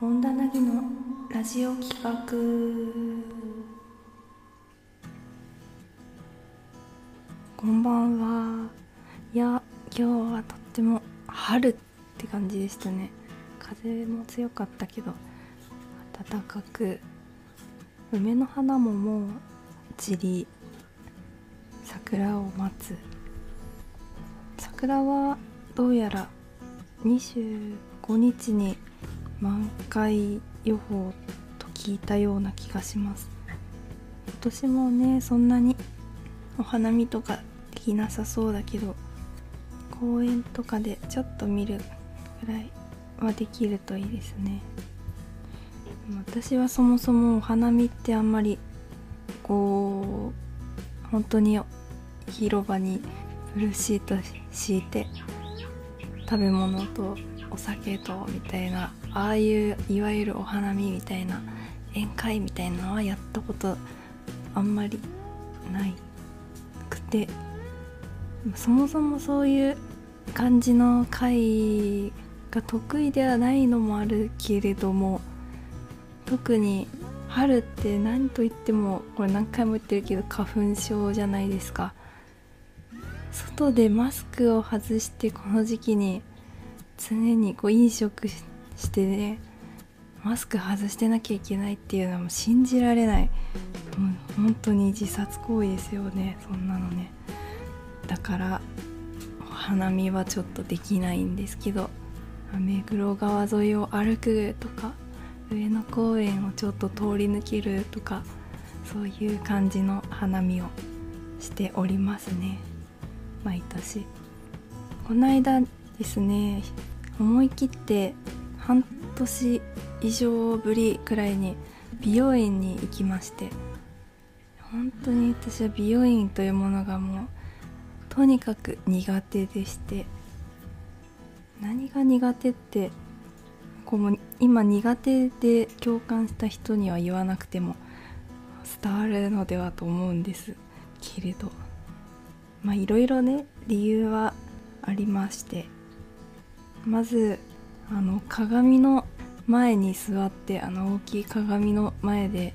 本田凪のラジオ企画。こんばんは。いや今日はとっても春って感じでしたね。風も強かったけど暖かく梅の花ももう散り桜を待つ。桜はどうやら25日に満開予報と聞いたような気がします。今年もねそんなにお花見とかできなさそうだけど公園とかでちょっと見るぐらいはできるといいですね。私はそもそもお花見ってあんまりこう本当に広場にブルーシート敷いて食べ物とお酒とみたいなああいういわゆるお花見みたいな宴会みたいなのはやったことあんまりないくてそもそもそういう感じの会が得意ではないのもあるけれども特に春って何と言ってもこれ何回も言ってるけど花粉症じゃないですか。外でマスクを外してこの時期に常にこう飲食ししてねマスク外してなきゃいけないっていうのはもう信じられない。もう本当に自殺行為ですよねそんなのね。だからお花見はちょっとできないんですけど目黒川沿いを歩くとか上野公園をちょっと通り抜けるとかそういう感じの花見をしておりますね。毎年。この間ですね思い切って半年以上ぶりくらいに美容院に行きまして本当に私は美容院というものがもうとにかく苦手でして何が苦手ってこう今苦手で共感した人には言わなくても伝わるのではと思うんです。けれどまあいろいろね理由はありましてまずあの鏡の前に座ってあの大きい鏡の前で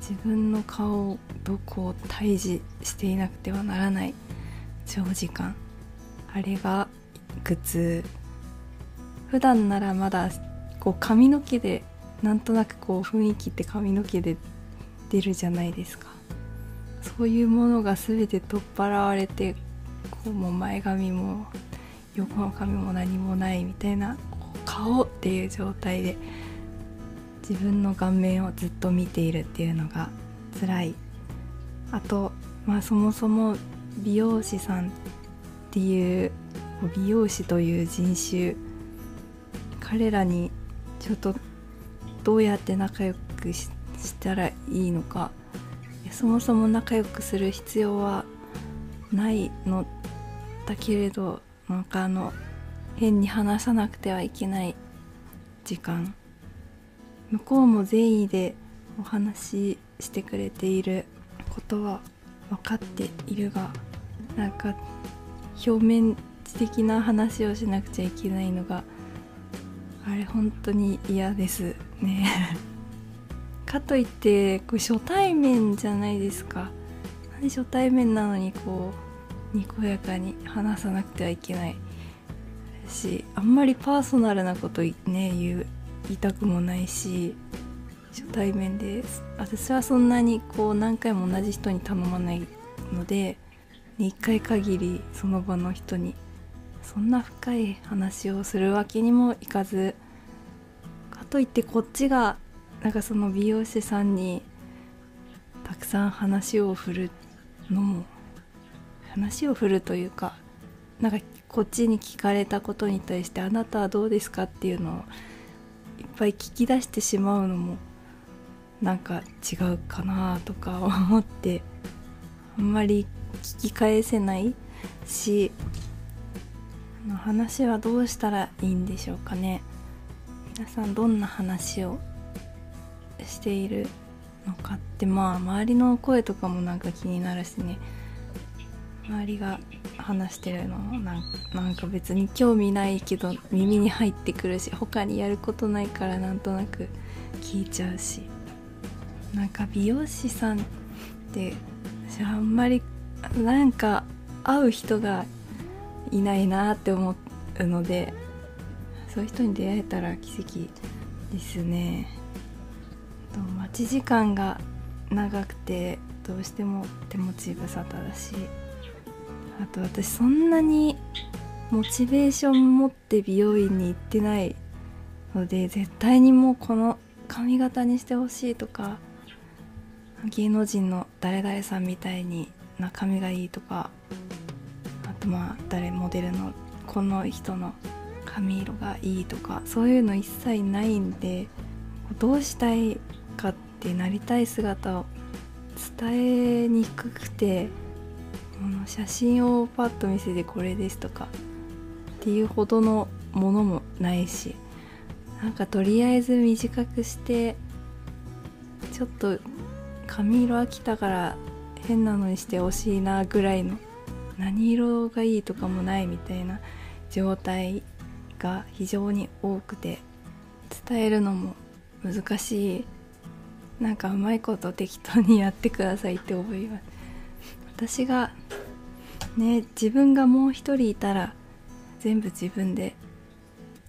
自分の顔をどこを退治していなくてはならない長時間。あれが苦痛。普段ならまだこう髪の毛でなんとなくこう雰囲気って髪の毛で出るじゃないですか。そういうものが全て取っ払われてこうもう前髪も横の髪も何もないみたいな顔っていう状態で自分の顔面をずっと見ているっていうのが辛い。あとまあそもそも美容師さんっていう美容師という人種彼らにちょっとどうやって仲良くしたらいいのか。そもそも仲良くする必要はないのだけれどなんかあの変に話さなくてはいけない時間。向こうも善意でお話ししてくれていることは分かっているがなんか表面的な話をしなくちゃいけないのがあれ本当に嫌ですね。かといってこう初対面じゃないですか。なんで初対面なのにこうにこやかに話さなくてはいけない。しあんまりパーソナルなことね言う言いたくもないし初対面で私はそんなにこう何回も同じ人に頼まないので1回限りその場の人にそんな深い話をするわけにもいかずかといってこっちがなんかその美容師さんにたくさん話を振るのも話を振るというかなんかこっちに聞かれたことに対してあなたはどうですかっていうのをいっぱい聞き出してしまうのもなんか違うかなとか思ってあんまり聞き返せないし話はどうしたらいいんでしょうかね。皆さんどんな話をしているのかってまあ周りの声とかもなんか気になるしね。周りが話してるの？なんか別に興味ないけど耳に入ってくるし他にやることないからなんとなく聞いちゃうし。なんか美容師さんって私あんまりなんか会う人がいないなって思うのでそういう人に出会えたら奇跡ですね。待ち時間が長くてどうしても手持ち無沙汰だし。あと私そんなにモチベーション持って美容院に行ってないので絶対にもうこの髪型にしてほしいとか芸能人の誰々さんみたいにな髪がいいとかあとまあ誰モデルのこの人の髪色がいいとかそういうの一切ないんでどうしたいかってなりたい姿を伝えにくくての写真をパッと見せてこれですとかっていうほどのものもないしなんかとりあえず短くしてちょっと髪色飽きたから変なのにしてほしいなぐらいの何色がいいとかもないみたいな状態が非常に多くて伝えるのも難しい。なんかうまいこと適当にやってくださいって思います。私がね自分がもう一人いたら全部自分で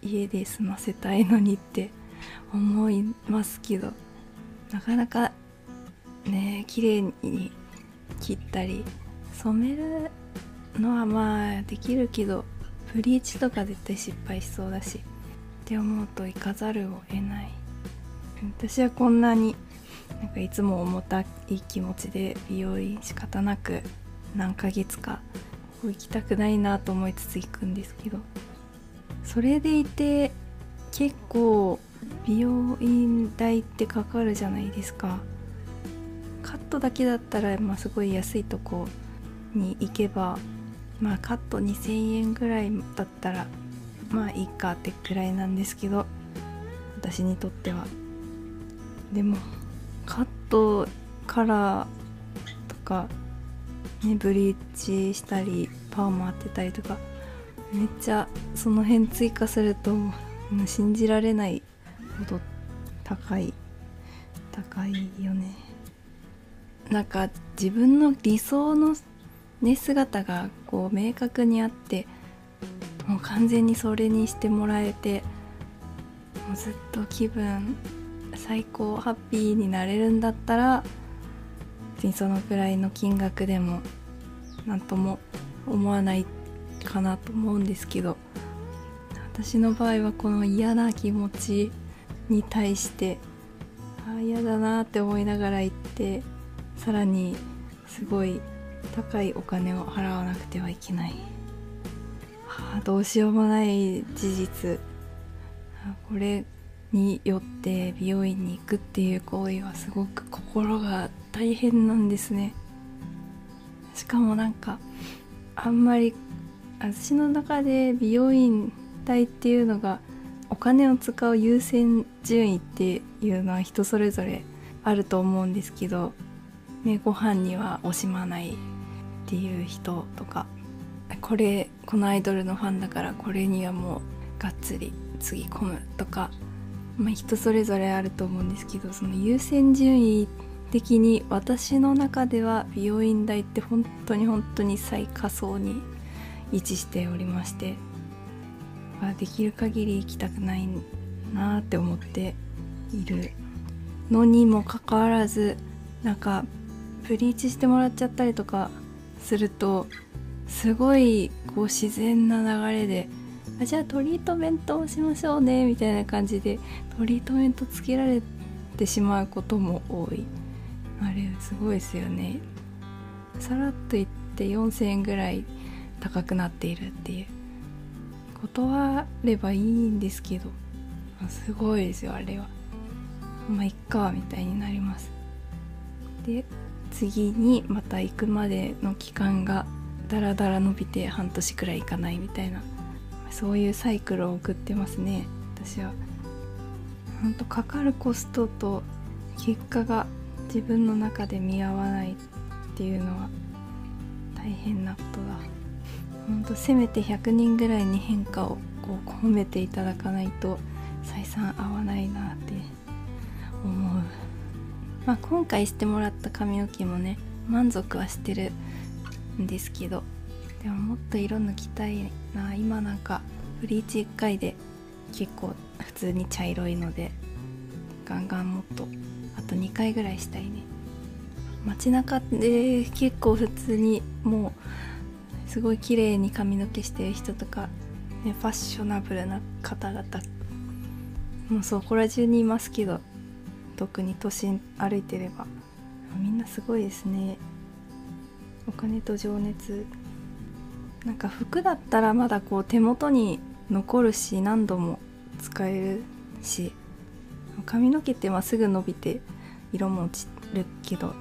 家で済ませたいのにって思いますけどなかなかね綺麗に切ったり染めるのはまあできるけどブリーチとか絶対失敗しそうだしって思うと行かざるを得ない。私はこんなになんかいつも重たい気持ちで美容院仕方なく何ヶ月か行きたくないなと思いつつ行くんですけどそれでいて結構美容院代ってかかるじゃないですか。カットだけだったら、まあ、すごい安いとこに行けばまあカット2000円ぐらいだったらまあいいかってくらいなんですけど私にとっては。でもカットカラーとか、ね、ブリーチしたりパーマ当てたりとかめっちゃその辺追加すると信じられないほど高い高いよね。なんか自分の理想のね姿がこう明確にあってもう完全にそれにしてもらえてもうずっと気分最高ハッピーになれるんだったら別にそのくらいの金額でも何とも思わないかなと思うんですけど私の場合はこの嫌な気持ちに対してああ嫌だなって思いながら行ってさらにすごい高いお金を払わなくてはいけない、はあ、どうしようもない事実。これによって美容院に行くっていう行為はすごく心が大変なんですね。しかもなんかあんまり私の中で美容院代っていうのがお金を使う優先順位っていうのは人それぞれあると思うんですけど、ね、ご飯には惜しまないっていう人とかこれこのアイドルのファンだからこれにはもうがっつりつぎ込むとかまあ、人それぞれあると思うんですけどその優先順位的に私の中では美容院代って本当に本当に最下層に位置しておりまして、まあ、できる限り行きたくないなって思っているのにもかかわらずなんかブリーチしてもらっちゃったりとかするとすごいこう自然な流れであじゃあトリートメントをしましょうねみたいな感じでトリートメントつけられてしまうことも多い。あれすごいですよね。さらっと言って4000円ぐらい高くなっているっていう。断ればいいんですけど。すごいですよあれは。まあいっかみたいになります。で次にまた行くまでの期間がだらだら伸びて半年くらい行かないみたいな。そういうサイクルを送ってますね私は。ほんとかかるコストと結果が自分の中で見合わないっていうのは大変なことだ。ほんとせめて100人ぐらいに変化をこう褒めていただかないと採算合わないなって思う、まあ、今回してもらった髪の毛もね満足はしてるんですけど。でももっと色抜きたいな今なんかブリーチ1回で結構普通に茶色いのでガンガンもっとあと2回ぐらいしたいね。街中で結構普通にもうすごい綺麗に髪の毛してる人とか、ね、ファッショナブルな方々もうそこら中にいますけど特に都心歩いてればみんなすごいですね。お金と情熱。なんか服だったらまだこう手元に残るし何度も使えるし髪の毛ってまあすぐ伸びて色も落ちるけど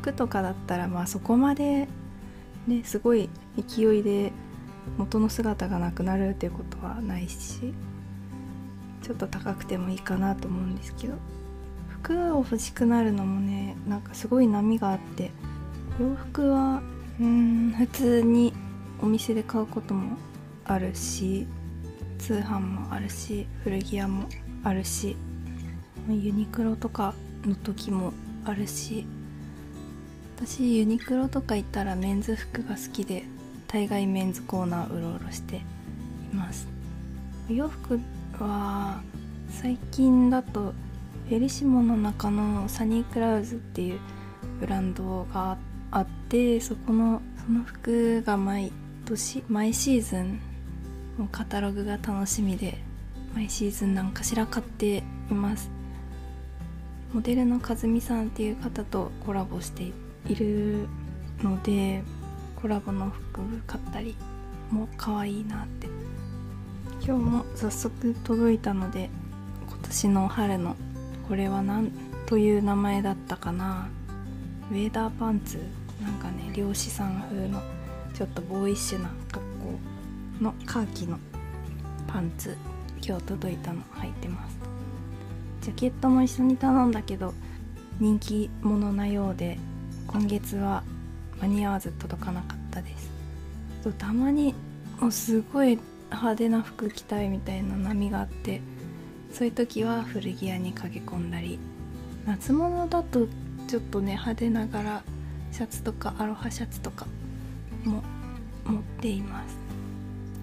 服とかだったらまあそこまでねすごい勢いで元の姿がなくなるっていうことはないしちょっと高くてもいいかなと思うんですけど服を欲しくなるのもねなんかすごい波があって洋服はうん普通にお店で買うこともあるし通販もあるし古着屋もあるしユニクロとかの時もあるし私ユニクロとか行ったらメンズ服が好きで大概メンズコーナーうろうろしています。お洋服は最近だとフェリシモの中のサニークラウズっていうブランドがあってそこのその服が毎年毎シーズンのカタログが楽しみで毎シーズン何かしら買っています。モデルの和美さんっていう方とコラボしているのでコラボの服買ったりも可愛いなって。今日も早速届いたので今年の春のこれは何という名前だったかな。ウェーダーパンツなんかね漁師さん風のちょっとボーイッシュな格好のカーキのパンツ今日届いたの履いてますジャケットも一緒に頼んだけど人気者なようで今月は間に合わず届かなかったですたまにもうすごい派手な服着たいみたいな波があってそういう時は古着屋に駆け込んだり夏物だとちょっとね派手ながらシャツとかアロハシャツとかも持っています。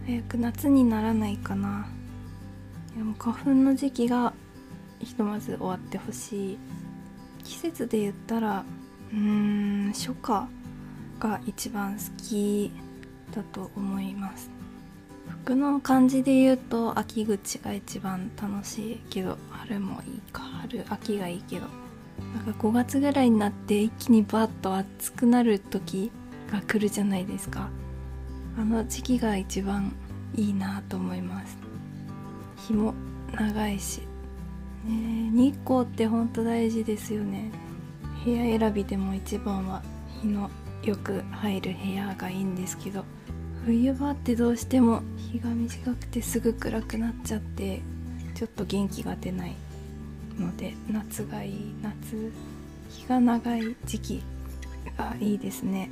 早く夏にならないかな。でも花粉の時期がひとまず終わってほしい。季節で言ったらうーん初夏が一番好きだと思います。服の感じで言うと秋口が一番楽しいけど春もいいか。春秋がいいけど。なんか5月ぐらいになって一気にバッと暑くなる時が来るじゃないですか。あの時期が一番いいなと思います。日も長いし、ね、日光ってほんと大事ですよね。部屋選びでも一番は日のよく入る部屋がいいんですけど。冬場ってどうしても日が短くてすぐ暗くなっちゃってちょっと元気が出ないので夏がいい。夏日が長い時期がいいですね。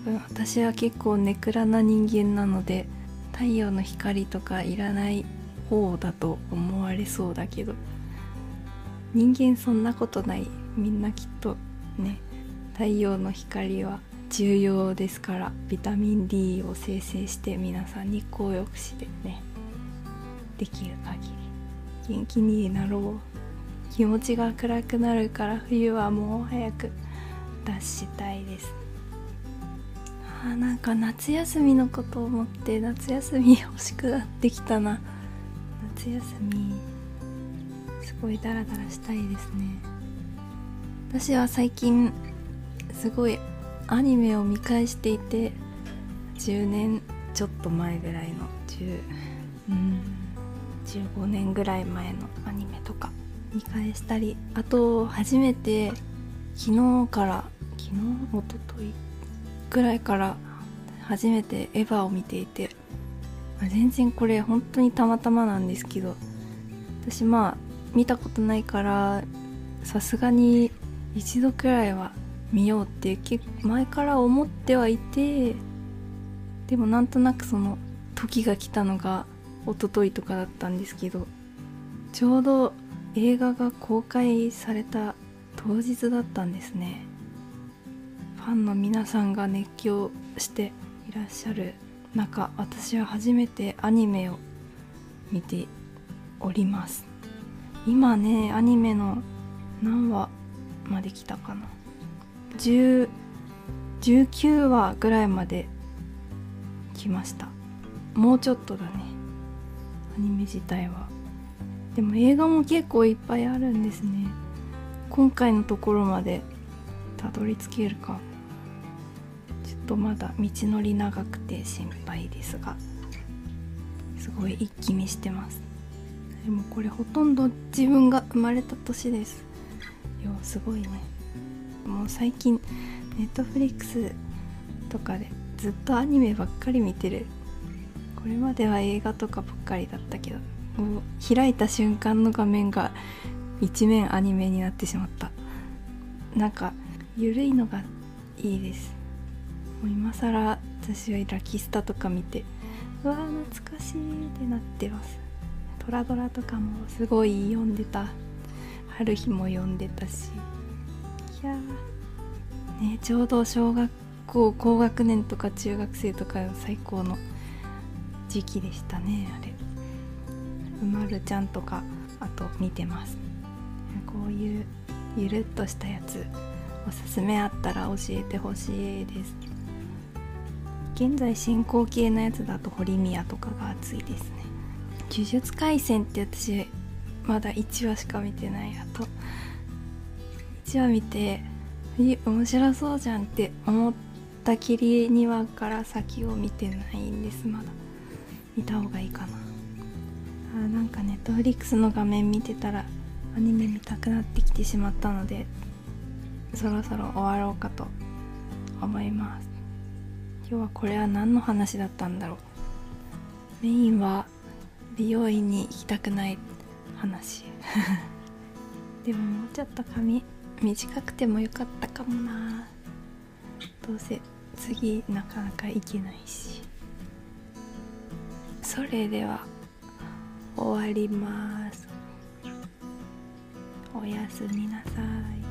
分私は結構ネクラな人間なので太陽の光とかいらない方だと思われそうだけど人間そんなことない。みんなきっとね太陽の光は重要ですからビタミン D を生成して皆さん日光浴しでねできる限り。元気になろう。気持ちが暗くなるから冬はもう早く脱したいです。あなんか夏休みのことを思って夏休み欲しくなってきたな。夏休みすごいダラダラしたいですね。私は最近すごいアニメを見返していて10年ちょっと前ぐらいの10うん15年ぐらい前のアニメとか見返したりあと初めて昨日から昨日おとといぐらいから初めてエヴァを見ていて全然これ本当にたまたまなんですけど私まあ見たことないからさすがに一度くらいは見ようって前から思ってはいてでもなんとなくその時が来たのが一昨日とかだったんですけどちょうど映画が公開された当日だったんですね。ファンの皆さんが熱狂していらっしゃる中私は初めてアニメを見ております。今ねアニメの何話まで来たかな。10 19話ぐらいまで来ました。もうちょっとだね。アニメ自体は。でも映画も結構いっぱいあるんですね。今回のところまでたどり着けるか。ちょっとまだ道のり長くて心配ですがすごい一気見してます。でもこれほとんど自分が生まれた年です。よすごいね。もう最近ネットフリックスとかでずっとアニメばっかり見てる。これまでは映画とかばっかりだったけどもう開いた瞬間の画面が一面アニメになってしまった。なんか緩いのがいいです。もう今更私はラキスタとか見てうわー懐かしいってなってます。トラドラとかもすごい読んでた。春日も読んでたし。いやねちょうど小学校高学年とか中学生とか最高の時期でしたねあれ。うまるちゃんとかあと見てます。こういうゆるっとしたやつおすすめあったら教えてほしいです。現在進行形のやつだと堀宮とかが熱いですね。呪術廻戦って私まだ1話しか見てないあと。1話見て面白そうじゃんって思ったきり2話から先を見てないんです。まだ。見た方がいいかな。あなんかネットフリックスの画面見てたらアニメ見たくなってきてしまったのでそろそろ終わろうかと思います。今日はこれは何の話だったんだろう。メインは美容院に行きたくない話。でももうちょっと髪短くてもよかったかもな。どうせ次なかなか行けないし。それでは終わります。おやすみなさい。